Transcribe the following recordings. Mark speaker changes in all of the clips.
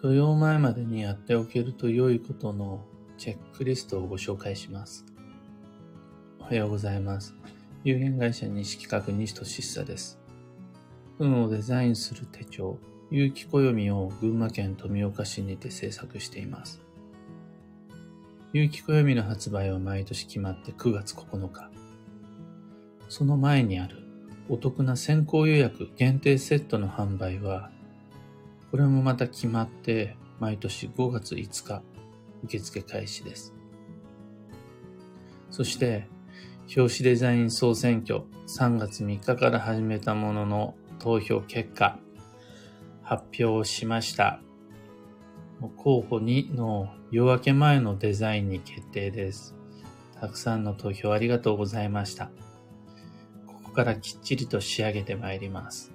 Speaker 1: 土曜前までにやっておけると良いことのチェックリストをご紹介します。おはようございます。有限会社西企画西俊久です。運をデザインする手帳、有機暦を群馬県富岡市にて制作しています。有機暦の発売は毎年決まって9月9日。その前にあるお得な先行予約限定セットの販売は、これもまた決まって毎年5月5日受付開始です。そして、表紙デザイン総選挙3月3日から始めたものの投票結果発表しました。候補2の夜明け前のデザインに決定です。たくさんの投票ありがとうございました。ここからきっちりと仕上げてまいります。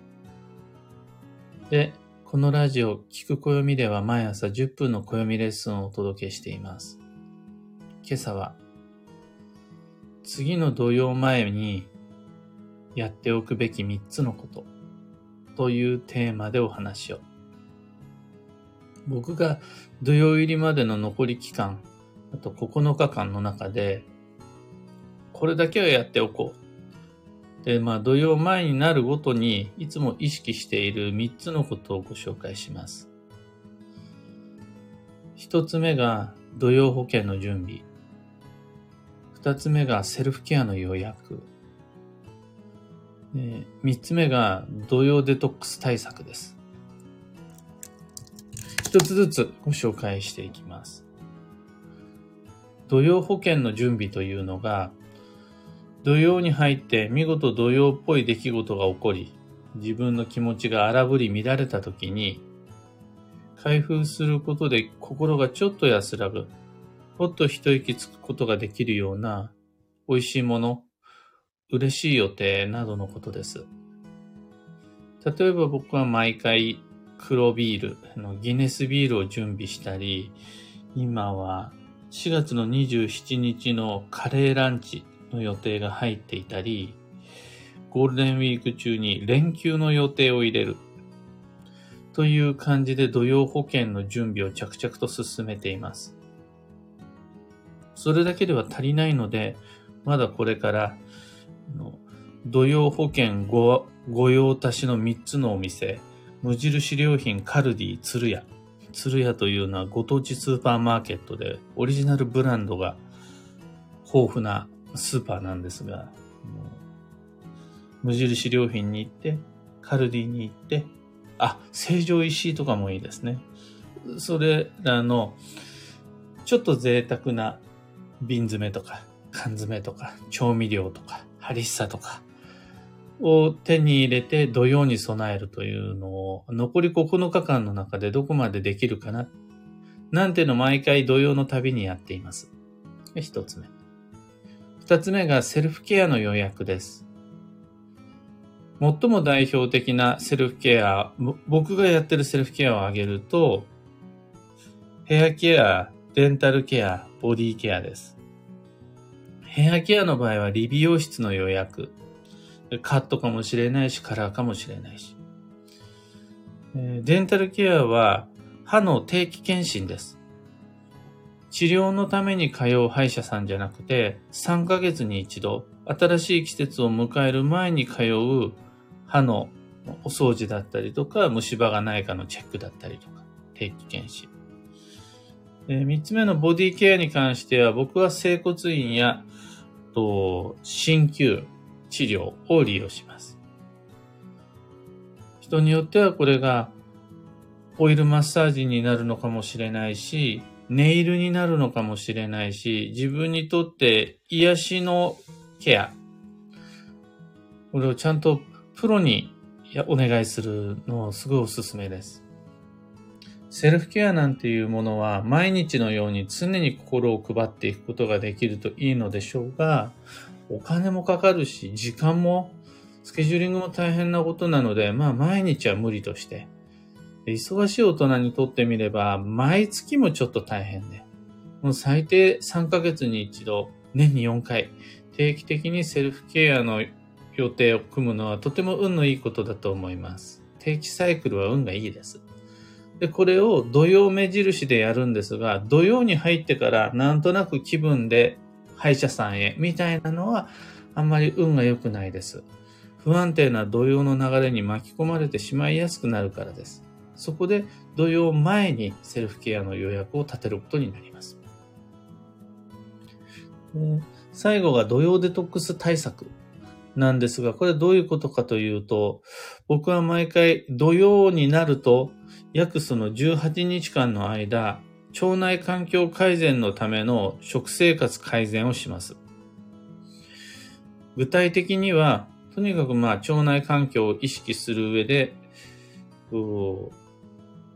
Speaker 1: で、このラジオ、聞く暦では毎朝10分の暦レッスンをお届けしています。今朝は、次の土曜前にやっておくべき3つのことというテーマでお話を。僕が土曜入りまでの残り期間、あと9日間の中で、これだけはやっておこうで、まあ、土曜前になるごとに、いつも意識している3つのことをご紹介します。1つ目が土曜保険の準備。2つ目がセルフケアの予約。3つ目が土曜デトックス対策です。一つずつご紹介していきます。土曜保険の準備というのが、土曜に入って見事土曜っぽい出来事が起こり、自分の気持ちが荒ぶり乱れた時に、開封することで心がちょっと安らぐ、ほっと一息つくことができるような美味しいもの、嬉しい予定などのことです。例えば僕は毎回黒ビール、のギネスビールを準備したり、今は4月の27日のカレーランチの予定が入っていたり、ゴールデンウィーク中に連休の予定を入れる。という感じで土曜保険の準備を着々と進めています。それだけでは足りないので、まだこれから土曜保険ご御用達の3つのお店、無印良品カルディ鶴屋。鶴屋というのはご当地スーパーマーケットでオリジナルブランドが豊富なスーパーなんですが、無印良品に行って、カルディに行って、あ、成城石井とかもいいですね。それらの、ちょっと贅沢な瓶詰めとか、缶詰とか、調味料とか、ハリッサとかを手に入れて土曜に備えるというのを、残り9日間の中でどこまでできるかな、なんての毎回土曜の旅にやっています。一つ目。二つ目がセルフケアの予約です。最も代表的なセルフケア、僕がやってるセルフケアを挙げると、ヘアケア、デンタルケア、ボディケアです。ヘアケアの場合は理美容室の予約。カットかもしれないし、カラーかもしれないし。デンタルケアは歯の定期検診です。治療のために通う歯医者さんじゃなくて、3ヶ月に一度、新しい季節を迎える前に通う歯のお掃除だったりとか、虫歯がないかのチェックだったりとか、定期検診。3つ目のボディケアに関しては、僕は整骨院や、と、鍼灸治療を利用します。人によってはこれがオイルマッサージになるのかもしれないし、ネイルになるのかもしれないし、自分にとって癒しのケア。これをちゃんとプロにお願いするのをすごいおすすめです。セルフケアなんていうものは毎日のように常に心を配っていくことができるといいのでしょうが、お金もかかるし、時間も、スケジューリングも大変なことなので、まあ毎日は無理として、忙しい大人にとってみれば、毎月もちょっと大変で、もう最低3ヶ月に一度、年に4回、定期的にセルフケアの予定を組むのはとても運のいいことだと思います。定期サイクルは運がいいです。で、これを土曜目印でやるんですが、土曜に入ってからなんとなく気分で歯医者さんへみたいなのはあんまり運が良くないです。不安定な土曜の流れに巻き込まれてしまいやすくなるからです。そこで土曜前にセルフケアの予約を立てることになります。最後が土曜デトックス対策なんですが、これどういうことかというと、僕は毎回土曜になると約その18日間の間、腸内環境改善のための食生活改善をします。具体的には、とにかくまあ腸内環境を意識する上で、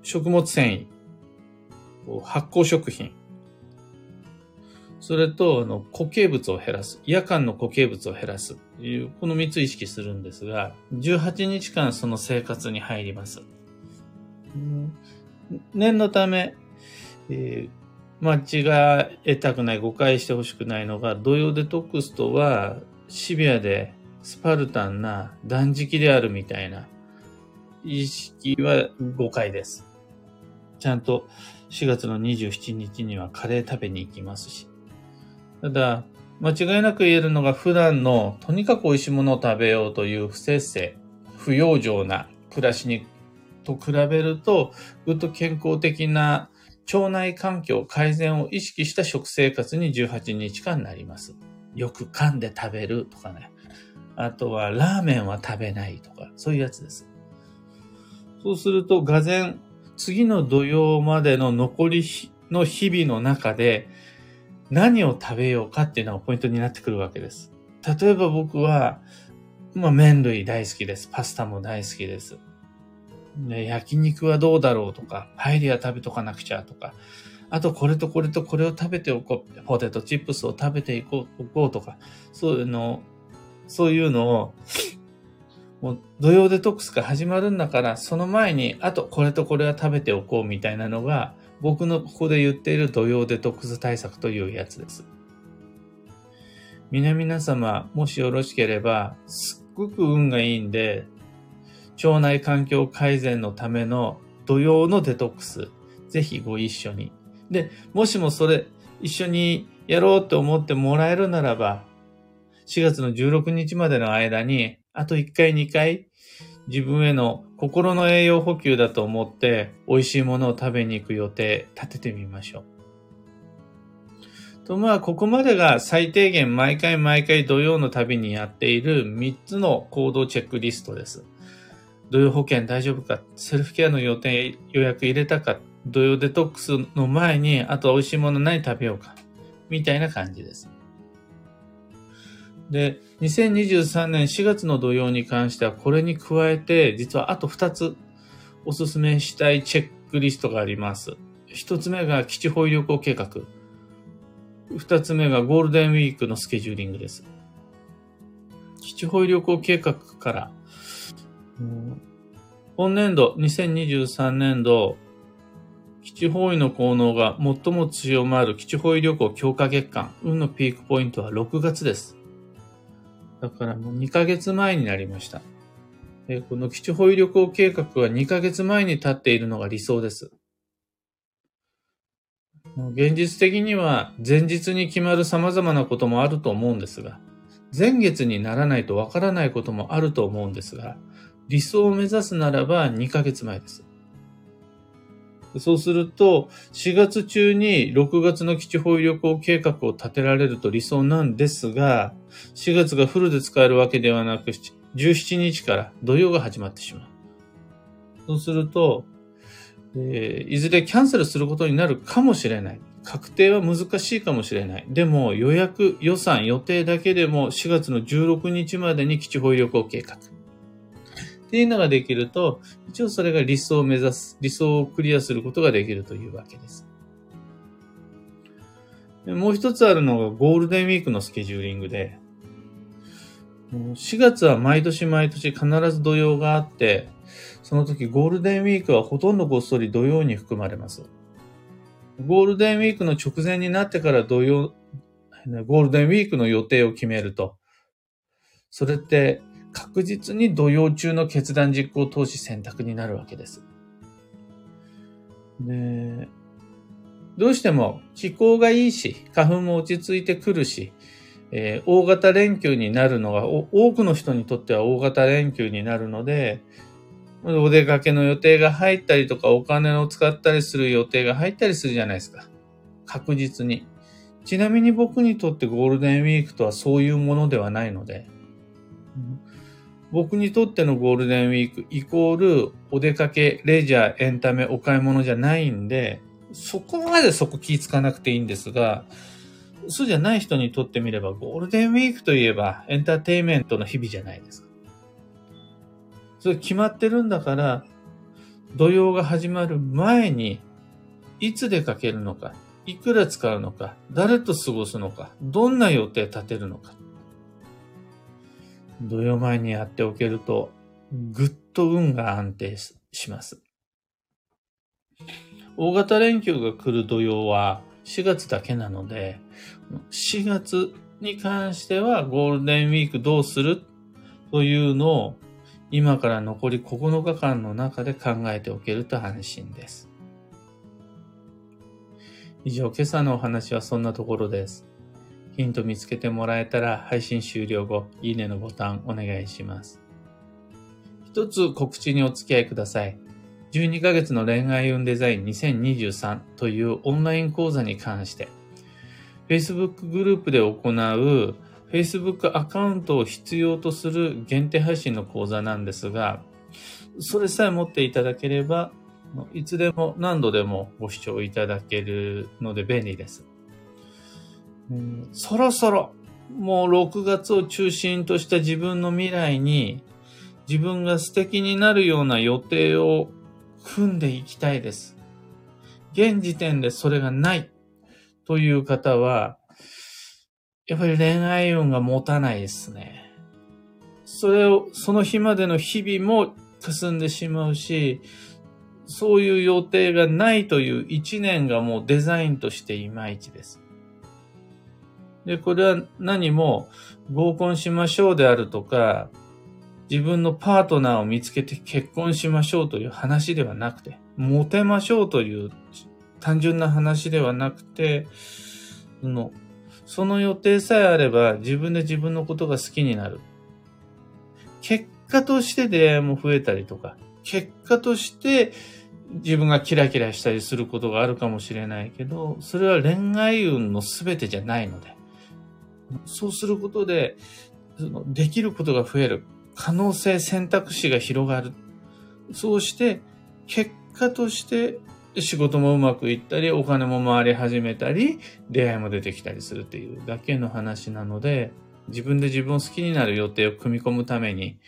Speaker 1: 食物繊維、発酵食品、それと、あの、固形物を減らす。夜間の固形物を減らす。いう、この3つ意識するんですが、18日間その生活に入ります。念のため、えー、間違えたくない、誤解してほしくないのが、土曜デトックスとは、シビアでスパルタンな断食であるみたいな意識は誤解です。ちゃんと4月の27日にはカレー食べに行きますし。ただ、間違いなく言えるのが普段のとにかく美味しいものを食べようという不節制、不養生な暮らしにと比べると、ぐっと健康的な腸内環境改善を意識した食生活に18日間なります。よく噛んで食べるとかね。あとはラーメンは食べないとか、そういうやつです。そうすると、がぜん次の土曜までの残りの日々の中で、何を食べようかっていうのがポイントになってくるわけです。例えば僕は、まあ、麺類大好きです。パスタも大好きです。ね、焼肉はどうだろうとか、パエリア食べとかなくちゃとか、あとこれとこれとこれを食べておこう、ポテトチップスを食べていこう、とか、そういうの、そういうのを、もう土曜デトックスが始まるんだから、その前に、あとこれとこれは食べておこうみたいなのが、僕のここで言っている土曜デトックス対策というやつです。皆々様、もしよろしければ、すっごく運がいいんで、腸内環境改善のための土曜のデトックス、ぜひご一緒に。で、もしもそれ一緒にやろうって思ってもらえるならば、4月の16日までの間に、あと1回2回、自分への心の栄養補給だと思って美味しいものを食べに行く予定立ててみましょう。と、まあ、ここまでが最低限毎回毎回土曜の旅にやっている3つの行動チェックリストです。土曜保険大丈夫か？セルフケアの予定、予約入れたか？土曜デトックスの前に、あと美味しいもの何食べようか？みたいな感じです。で、2023年4月の土曜に関しては、これに加えて、実はあと2つおすすめしたいチェックリストがあります。1つ目が基地保医旅行計画。2つ目がゴールデンウィークのスケジューリングです。基地保医旅行計画から、本年度、2023年度、基地方位の効能が最も強まる基地方位旅行強化月間、運のピークポイントは6月です。だからもう2ヶ月前になりました。この基地保有旅行計画は2ヶ月前に立っているのが理想です。現実的には前日に決まる様々なこともあると思うんですが、前月にならないとわからないこともあると思うんですが、理想を目指すならば2ヶ月前です。そうすると、4月中に6月の基地保有旅行計画を立てられると理想なんですが、4月がフルで使えるわけではなく、17日から土曜が始まってしまう。そうすると、えー、いずれキャンセルすることになるかもしれない。確定は難しいかもしれない。でも予約、予算、予定だけでも4月の16日までに基地保有旅行計画。っていうのができると、一応それが理想を目指す、理想をクリアすることができるというわけです。もう一つあるのがゴールデンウィークのスケジューリングで、4月は毎年毎年必ず土曜があって、その時ゴールデンウィークはほとんどごっそり土曜に含まれます。ゴールデンウィークの直前になってから土曜、ゴールデンウィークの予定を決めると、それって確実に土曜中の決断実行投資選択になるわけです。で、どうしても気候がいいし、花粉も落ち着いてくるし、えー、大型連休になるのが、多くの人にとっては大型連休になるので、お出かけの予定が入ったりとか、お金を使ったりする予定が入ったりするじゃないですか。確実に。ちなみに僕にとってゴールデンウィークとはそういうものではないので、僕にとってのゴールデンウィークイコールお出かけ、レジャー、エンタメ、お買い物じゃないんで、そこまでそこ気ぃつかなくていいんですが、そうじゃない人にとってみれば、ゴールデンウィークといえばエンターテインメントの日々じゃないですか。それ決まってるんだから、土曜が始まる前に、いつ出かけるのか、いくら使うのか、誰と過ごすのか、どんな予定立てるのか。土曜前にやっておけると、ぐっと運が安定します。大型連休が来る土曜は4月だけなので、4月に関してはゴールデンウィークどうするというのを今から残り9日間の中で考えておけると安心です。以上、今朝のお話はそんなところです。ヒント見つけてもらえたら配信終了後、いいねのボタンお願いします。一つ告知にお付き合いください。12ヶ月の恋愛運デザイン2023というオンライン講座に関して、Facebook グループで行う Facebook アカウントを必要とする限定配信の講座なんですが、それさえ持っていただければ、いつでも何度でもご視聴いただけるので便利です。そろそろ、もう6月を中心とした自分の未来に自分が素敵になるような予定を組んでいきたいです。現時点でそれがないという方は、やっぱり恋愛運が持たないですね。それを、その日までの日々も霞んでしまうし、そういう予定がないという一年がもうデザインとしていまいちです。で、これは何も合コンしましょうであるとか、自分のパートナーを見つけて結婚しましょうという話ではなくて、モテましょうという単純な話ではなくて、そのその予定さえあれば自分で自分のことが好きになる。結果として出会いも増えたりとか、結果として自分がキラキラしたりすることがあるかもしれないけど、それは恋愛運の全てじゃないので、そうすることで、そのできることが増える。可能性、選択肢が広がる。そうして、結果として仕事もうまくいったり、お金も回り始めたり、出会いも出てきたりするっていうだけの話なので、自分で自分を好きになる予定を組み込むために、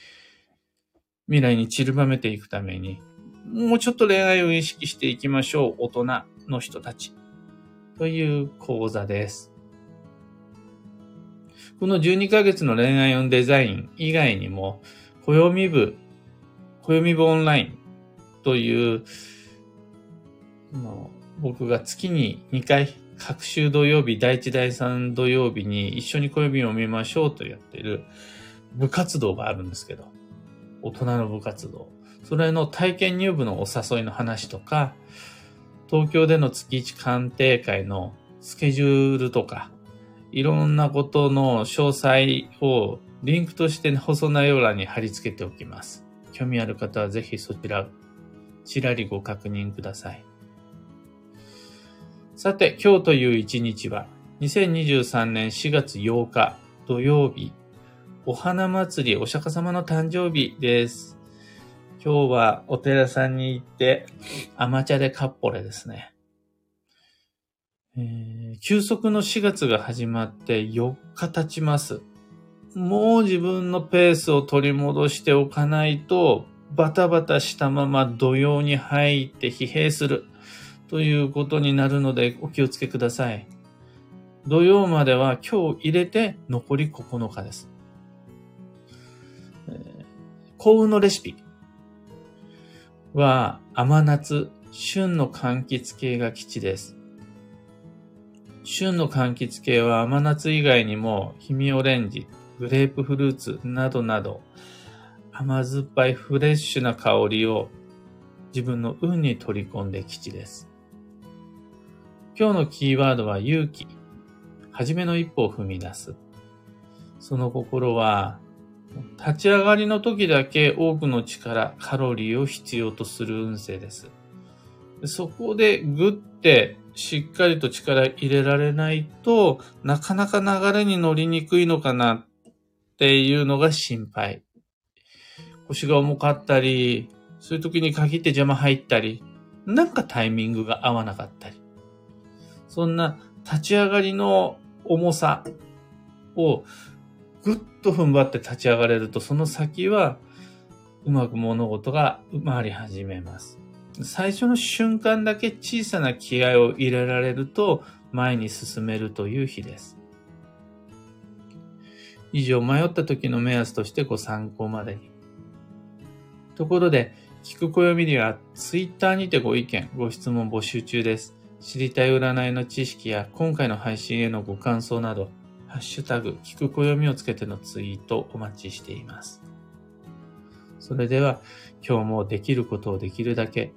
Speaker 1: 未来に散りばめていくために、もうちょっと恋愛を意識していきましょう。大人の人たち。という講座です。この12ヶ月の恋愛運デザイン以外にも、暦部、暦部オンラインという僕が月に2回、各週土曜日、第1、第3土曜日に一緒に暦を見ましょうとやってる部活動があるんですけど、大人の部活動。それの体験入部のお誘いの話とか、東京での月1鑑定会のスケジュールとか、いろんなことの詳細をリンクとして細内容欄に貼り付けておきます。興味ある方はぜひそちら、ちらりご確認ください。さて、今日という一日は、2023年4月8日土曜日、お花祭りお釈迦様の誕生日です。今日はお寺さんに行って、甘茶でカッポレですね。えー、休息の4月が始まって4日経ちます。もう自分のペースを取り戻しておかないと、バタバタしたまま土曜に入って疲弊する。ということになるのでお気をつけください。土曜までは今日入れて残り9日です。幸運のレシピは甘夏、旬の柑橘系が基地です。旬の柑橘系は甘夏以外にも、氷見オレンジ、グレープフルーツなどなど、甘酸っぱいフレッシュな香りを自分の運に取り込んで吉です。今日のキーワードは勇気。初めの一歩を踏み出す。その心は、立ち上がりの時だけ多くの力、カロリーを必要とする運勢です。そこでグってしっかりと力入れられないとなかなか流れに乗りにくいのかなっていうのが心配。腰が重かったり、そういう時に限って邪魔入ったり、なんかタイミングが合わなかったり。そんな立ち上がりの重さをぐっと踏ん張って立ち上がれると、その先はうまく物事が回り始めます。最初の瞬間だけ小さな気合を入れられると前に進めるという日です。以上、迷った時の目安としてご参考までに。ところで、聞く暦ではツイッターにてご意見、ご質問募集中です。知りたい占いの知識や今回の配信へのご感想など、ハッシュタグ、聞く暦をつけてのツイートお待ちしています。それでは、今日もできることをできるだけ、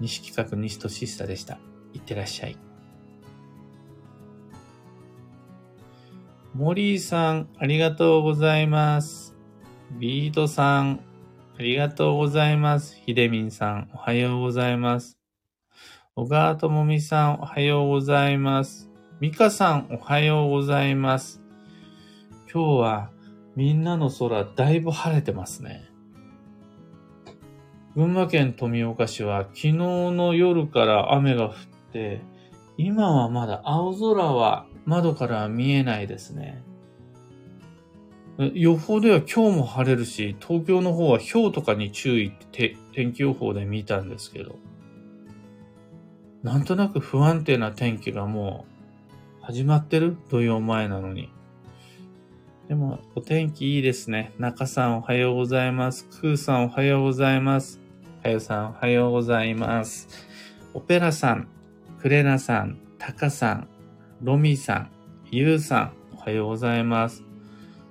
Speaker 1: 西企画西俊久でした。いってらっしゃい。モリーさん、ありがとうございます。ビートさん、ありがとうございます。ひでみんさん、おはようございます。小川智美さん、おはようございます。ミカさん、おはようございます。今日はみんなの空、だいぶ晴れてますね。群馬県富岡市は昨日の夜から雨が降って、今はまだ青空は窓から見えないですね。予報では今日も晴れるし、東京の方は氷とかに注意って天気予報で見たんですけど、なんとなく不安定な天気がもう始まってる？土曜前なのに。でも、お天気いいですね。中さんおはようございます。クーさんおはようございます。はよさんおはようございます。オペラさん、クレナさん、タカさん、ロミさん、ユウさん、おはようございます。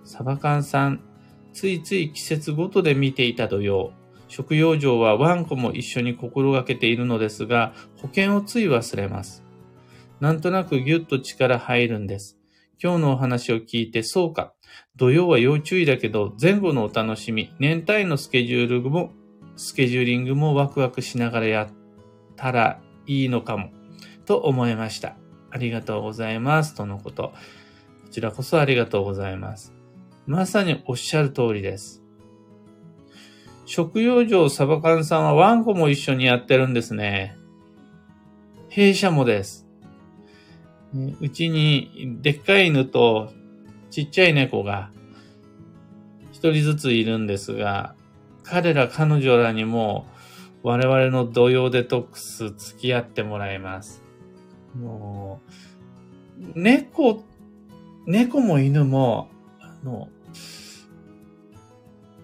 Speaker 1: サバカンさん、ついつい季節ごとで見ていた土曜。食用上はワンコも一緒に心がけているのですが、保険をつい忘れます。なんとなくぎゅっと力入るんです。今日のお話を聞いて、そうか。土曜は要注意だけど、前後のお楽しみ、年単位のスケジュールもスケジューリングもワクワクしながらやったらいいのかも、と思いました。ありがとうございます。とのこと。こちらこそありがとうございます。まさにおっしゃる通りです。食用場サバカンさんはワンコも一緒にやってるんですね。弊社もです。うちにでっかい犬とちっちゃい猫が一人ずついるんですが、彼ら彼女らにも我々の土曜デトックス付き合ってもらいます。もう、猫、猫も犬も、あの、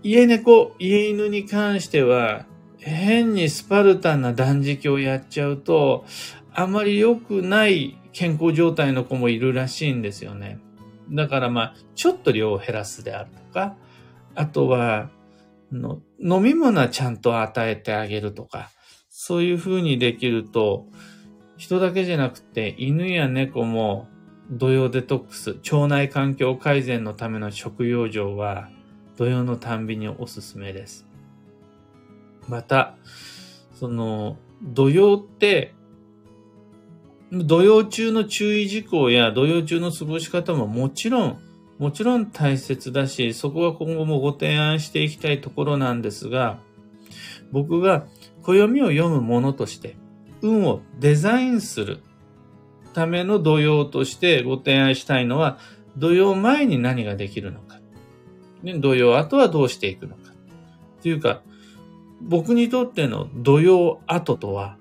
Speaker 1: 家猫、家犬に関しては、変にスパルタンな断食をやっちゃうと、あまり良くない健康状態の子もいるらしいんですよね。だからまあ、ちょっと量を減らすであるとか、あとは、の飲み物はちゃんと与えてあげるとか、そういう風にできると、人だけじゃなくて犬や猫も土曜デトックス、腸内環境改善のための食用場は土曜のたんびにおすすめです。また、その、土曜って、土曜中の注意事項や土曜中の過ごし方ももちろんもちろん大切だし、そこは今後もご提案していきたいところなんですが、僕が暦を読むものとして、運をデザインするための土曜としてご提案したいのは、土曜前に何ができるのか。土曜後はどうしていくのか。というか、僕にとっての土曜後とは、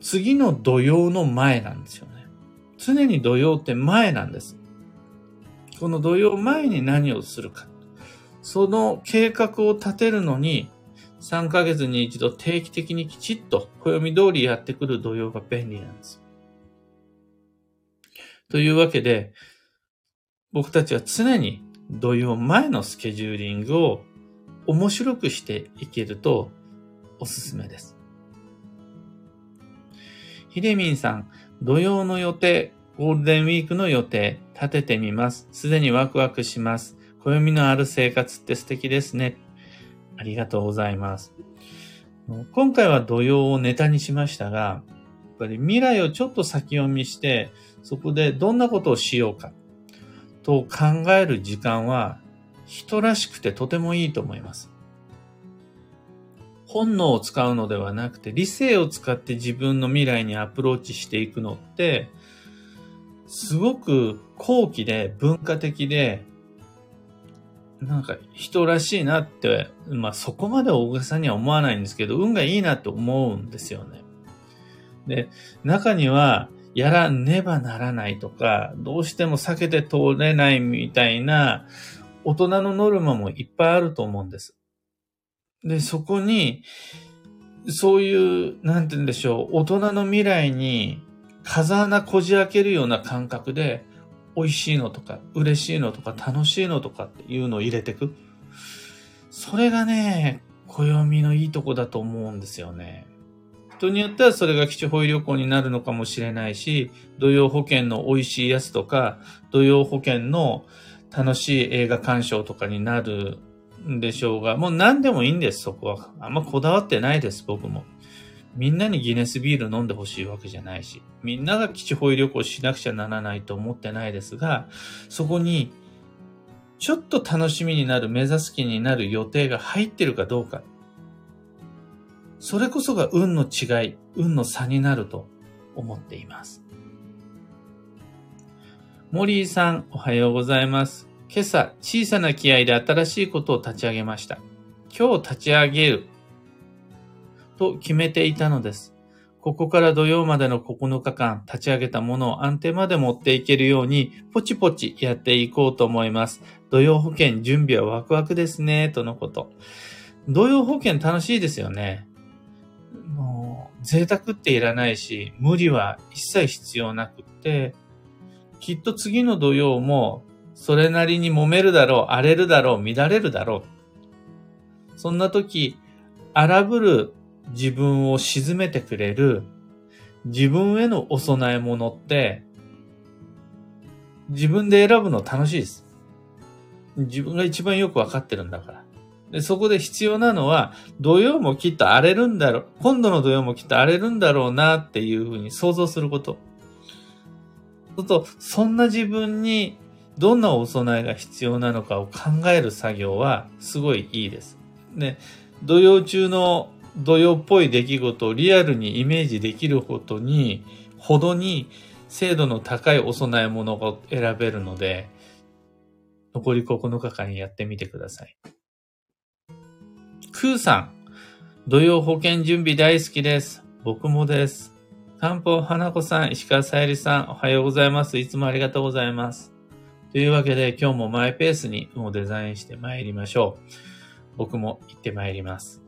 Speaker 1: 次の土曜の前なんですよね。常に土曜って前なんです。この土曜前に何をするか。その計画を立てるのに、3ヶ月に一度定期的にきちっと暦通りやってくる土曜が便利なんです。というわけで、僕たちは常に土曜前のスケジューリングを面白くしていけるとおすすめです。ひでみんさん、土曜の予定、ゴールデンウィークの予定、立ててみます。すでにワクワクします。暦のある生活って素敵ですね。ありがとうございます。今回は土曜をネタにしましたが、やっぱり未来をちょっと先読みして、そこでどんなことをしようかと考える時間は人らしくてとてもいいと思います。本能を使うのではなくて理性を使って自分の未来にアプローチしていくのって、すごく高貴で文化的で、なんか人らしいなって、まあそこまで大げさには思わないんですけど、運がいいなって思うんですよね。で、中には、やらねばならないとか、どうしても避けて通れないみたいな大人のノルマもいっぱいあると思うんです。で、そこに、そういう、なんて言うんでしょう、大人の未来に風穴こじ開けるような感覚で、美味しいのとか、嬉しいのとか、楽しいのとかっていうのを入れていく。それがね、暦のいいとこだと思うんですよね。人によってはそれが基地保育旅行になるのかもしれないし、土曜保険の美味しいやつとか、土曜保険の楽しい映画鑑賞とかになるんでしょうが、もう何でもいいんです、そこは。あんまこだわってないです、僕も。みんなにギネスビール飲んでほしいわけじゃないし、みんなが基地保育旅行しなくちゃならないと思ってないですが、そこに、ちょっと楽しみになる、目指す気になる予定が入ってるかどうか。それこそが運の違い、運の差になると思っています。モリーさん、おはようございます。今朝、小さな気合で新しいことを立ち上げました。今日立ち上げると決めていたのです。ここから土曜までの9日間立ち上げたものを安定まで持っていけるようにポチポチやっていこうと思います。土曜保険準備はワクワクですね、とのこと。土曜保険楽しいですよね。贅沢っていらないし、無理は一切必要なくって、きっと次の土曜も、それなりに揉めるだろう、荒れるだろう、乱れるだろう。そんな時、荒ぶる自分を沈めてくれる自分へのお供え物って、自分で選ぶの楽しいです。自分が一番よくわかってるんだから。で、そこで必要なのは、土曜もきっと荒れるんだろう、今度の土曜もきっと荒れるんだろうなっていうふうに想像すること。そうと、そんな自分にどんなお供えが必要なのかを考える作業はすごいいいです。ね、土曜中の土曜っぽい出来事をリアルにイメージできるほどに、ほどに精度の高いお供え物が選べるので、残り9日間やってみてください。クーさん。土曜保険準備大好きです。僕もです。漢方花子さん、石川さゆりさん、おはようございます。いつもありがとうございます。というわけで今日もマイペースに運をデザインして参りましょう。僕も行って参ります。